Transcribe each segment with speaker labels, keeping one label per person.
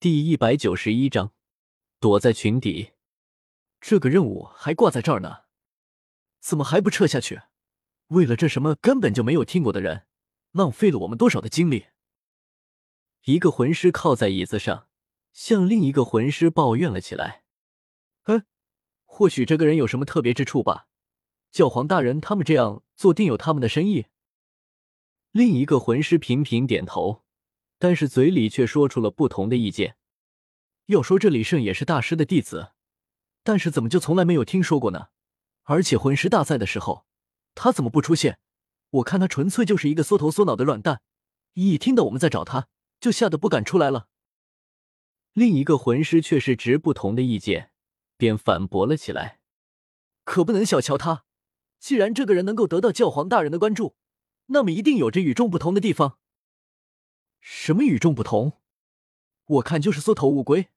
Speaker 1: 第一百九十一章，躲在群底。
Speaker 2: 这个任务还挂在这儿呢，怎么还不撤下去？为了这什么根本就没有听过的人，浪费了我们多少的精力？
Speaker 1: 一个魂师靠在椅子上，向另一个魂师抱怨了起来。
Speaker 2: 嗯，或许这个人有什么特别之处吧。教皇大人他们这样做，定有他们的深意。
Speaker 1: 另一个魂师频频点头。但是嘴里却说出了不同的意见。
Speaker 2: 要说这李胜也是大师的弟子，但是怎么就从来没有听说过呢？而且魂师大赛的时候，他怎么不出现？我看他纯粹就是一个缩头缩脑的软蛋，一听到我们在找他，就吓得不敢出来了。
Speaker 1: 另一个魂师却是持不同的意见，便反驳了起来：“
Speaker 2: 可不能小瞧他，既然这个人能够得到教皇大人的关注，那么一定有着与众不同的地方。”什么与众不同？我看就是缩头乌龟。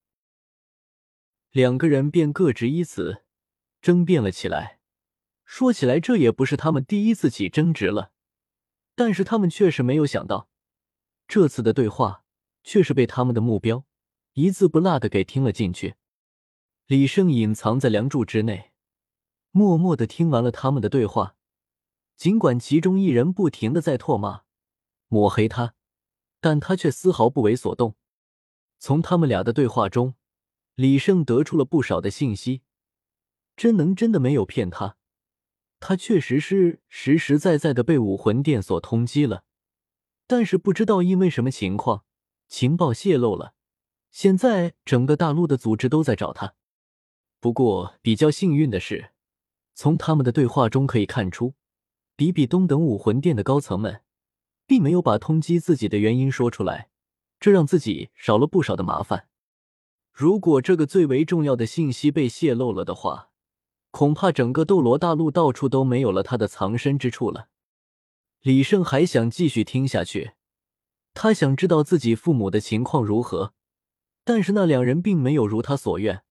Speaker 1: 两个人便各执一词，争辩了起来。说起来，这也不是他们第一次起争执了，但是他们确实没有想到，这次的对话却是被他们的目标一字不落的给听了进去。李胜隐藏在梁柱之内，默默的听完了他们的对话，尽管其中一人不停的在唾骂、抹黑他。但他却丝毫不为所动。从他们俩的对话中，李胜得出了不少的信息。真能真的没有骗他，他确实是实实在在的被武魂殿所通缉了。但是不知道因为什么情况，情报泄露了。现在整个大陆的组织都在找他。不过比较幸运的是，从他们的对话中可以看出，比比东等武魂殿的高层们。并没有把通缉自己的原因说出来，这让自己少了不少的麻烦。如果这个最为重要的信息被泄露了的话，恐怕整个斗罗大陆到处都没有了他的藏身之处了。李胜还想继续听下去，他想知道自己父母的情况如何，但是那两人并没有如他所愿，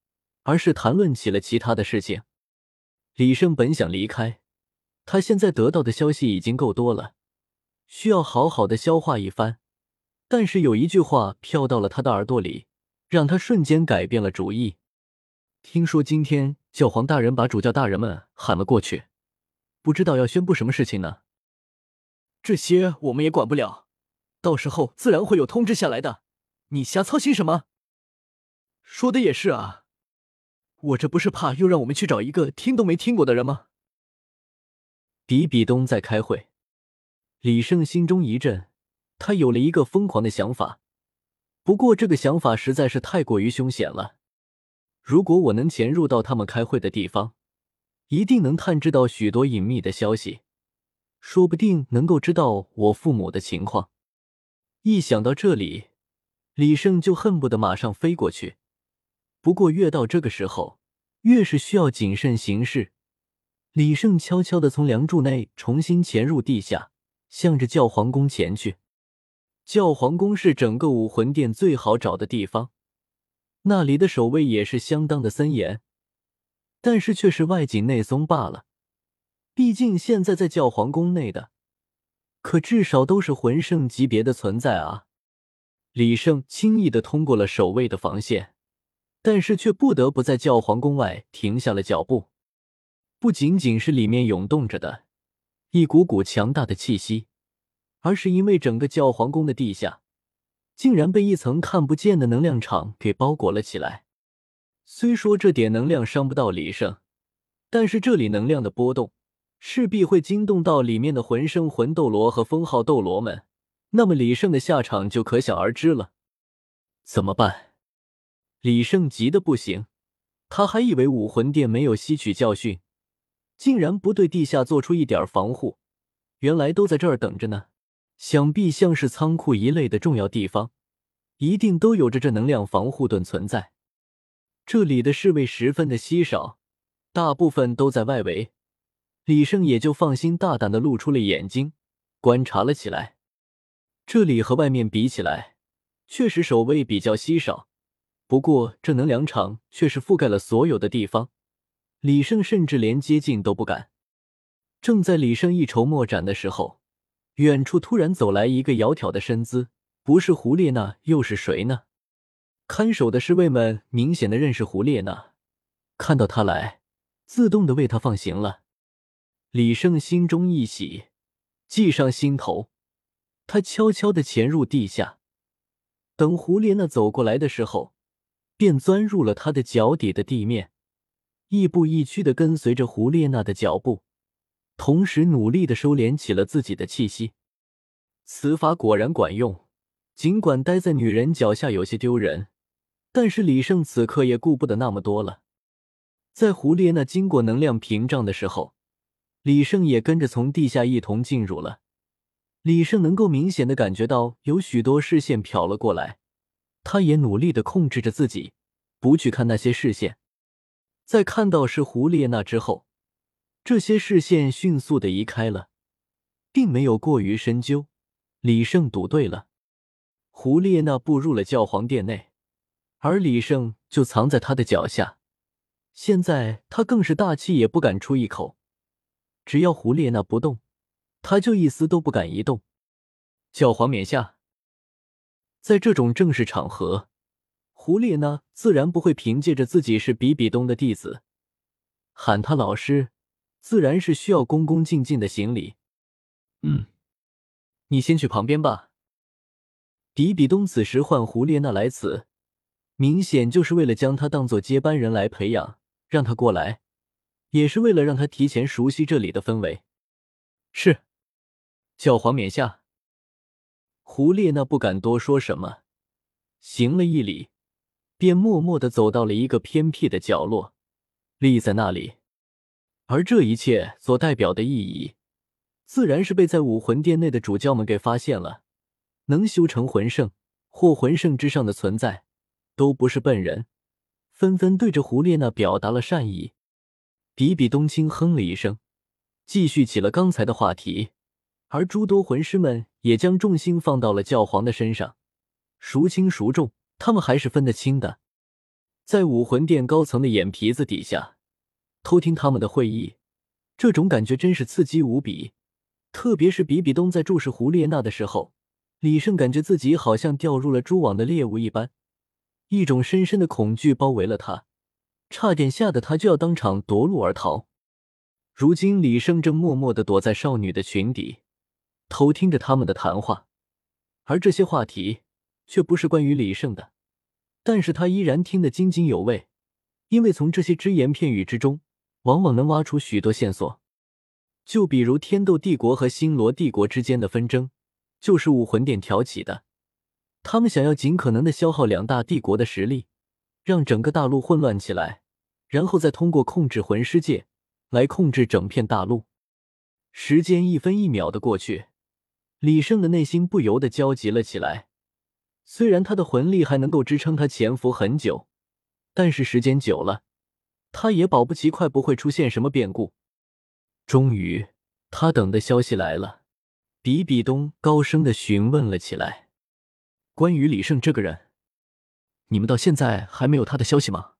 Speaker 1: 而是谈论起了其他的事情。李胜本想离开，他现在得到的消息已经够多了。需要好好的消化一番，但是有一句话飘到了他的耳朵里，让他瞬间改变了主意。听说今天教皇大人把主教大人们喊了过去，不知道要宣布什么事情呢？
Speaker 2: 这些我们也管不了，到时候自然会有通知下来的。你瞎操心什么？说的也是啊，我这不是怕又让我们去找一个听都没听过的人吗？
Speaker 1: 比比东在开会。李胜心中一震，他有了一个疯狂的想法。不过这个想法实在是太过于凶险了。如果我能潜入到他们开会的地方，一定能探知到许多隐秘的消息，说不定能够知道我父母的情况。一想到这里，李胜就恨不得马上飞过去。不过越到这个时候，越是需要谨慎行事。李胜悄悄的从梁柱内重新潜入地下。向着教皇宫前去。教皇宫是整个武魂殿最好找的地方，那里的守卫也是相当的森严，但是却是外紧内松罢了。毕竟现在在教皇宫内的，可至少都是魂圣级别的存在啊！李胜轻易的通过了守卫的防线，但是却不得不在教皇宫外停下了脚步。不仅仅是里面涌动着的。一股股强大的气息，而是因为整个教皇宫的地下竟然被一层看不见的能量场给包裹了起来。虽说这点能量伤不到李胜，但是这里能量的波动势必会惊动到里面的魂圣、魂斗罗和封号斗罗们，那么李胜的下场就可想而知了。怎么办？李胜急得不行，他还以为武魂殿没有吸取教训。竟然不对地下做出一点防护，原来都在这儿等着呢。想必像是仓库一类的重要地方，一定都有着这能量防护盾存在。这里的侍卫十分的稀少，大部分都在外围。李胜也就放心大胆的露出了眼睛，观察了起来。这里和外面比起来，确实守卫比较稀少，不过这能量场却是覆盖了所有的地方。李胜甚至连接近都不敢。正在李胜一筹莫展的时候，远处突然走来一个窈窕的身姿，不是胡列娜又是谁呢？看守的侍卫们明显的认识胡列娜，看到他来，自动的为他放行了。李胜心中一喜，计上心头，他悄悄的潜入地下，等胡列娜走过来的时候，便钻入了他的脚底的地面，亦步亦趋的跟随着胡列娜的脚步，同时努力的收敛起了自己的气息。此法果然管用，尽管待在女人脚下有些丢人，但是李胜此刻也顾不得那么多了。在胡列娜经过能量屏障的时候。李胜也跟着从地下一同进入了。李胜能够明显的感觉到有许多视线瞟了过来，他也努力的控制着自己，不去看那些视线。在看到是胡列娜之后，这些视线迅速的移开了，并没有过于深究。李胜赌对了，胡列娜步入了教皇殿内，而李胜就藏在他的脚下。现在他更是大气也不敢出一口。只要胡列娜不动，他就一丝都不敢移动。教皇冕下，在这种正式场合，胡列娜自然不会凭借着自己是比比东的弟子，喊他老师，自然是需要恭恭敬敬的行礼。嗯，你先去旁边吧。比比东此时唤胡列娜来此，明显就是为了将他当做接班人来培养，让他过来。也是为了让他提前熟悉这里的氛围。是，教皇冕下。胡列娜不敢多说什么，行了一礼，便默默的走到了一个偏僻的角落，立在那里。而这一切所代表的意义，自然是被在武魂殿内的主教们给发现了。能修成魂圣或魂圣之上的存在，都不是笨人，纷纷对着胡列娜表达了善意。比比东轻哼了一声，继续起了刚才的话题，而诸多魂师们也将重心放到了教皇的身上，孰轻孰重，他们还是分得清的。在武魂殿高层的眼皮子底下，偷听他们的会议，这种感觉真是刺激无比。特别是比比东在注视胡列娜的时候，李胜感觉自己好像掉入了蛛网的猎物一般，一种深深的恐惧包围了他。差点吓得他就要当场夺路而逃。如今李胜正默默的躲在少女的裙底，偷听着他们的谈话，而这些话题却不是关于李胜的，但是他依然听得津津有味，因为从这些只言片语之中，往往能挖出许多线索。就比如天斗帝国和星罗帝国之间的纷争，就是武魂殿挑起的，他们想要尽可能的消耗两大帝国的实力。让整个大陆混乱起来，然后再通过控制魂师界来控制整片大陆。时间一分一秒的过去，李胜的内心不由得焦急了起来。虽然他的魂力还能够支撑他潜伏很久，但是时间久了，他也保不齐快不会出现什么变故。终于，他等的消息来了。比比东高声的询问了起来：“关于李胜这个人。”你们到现在还没有他的消息吗？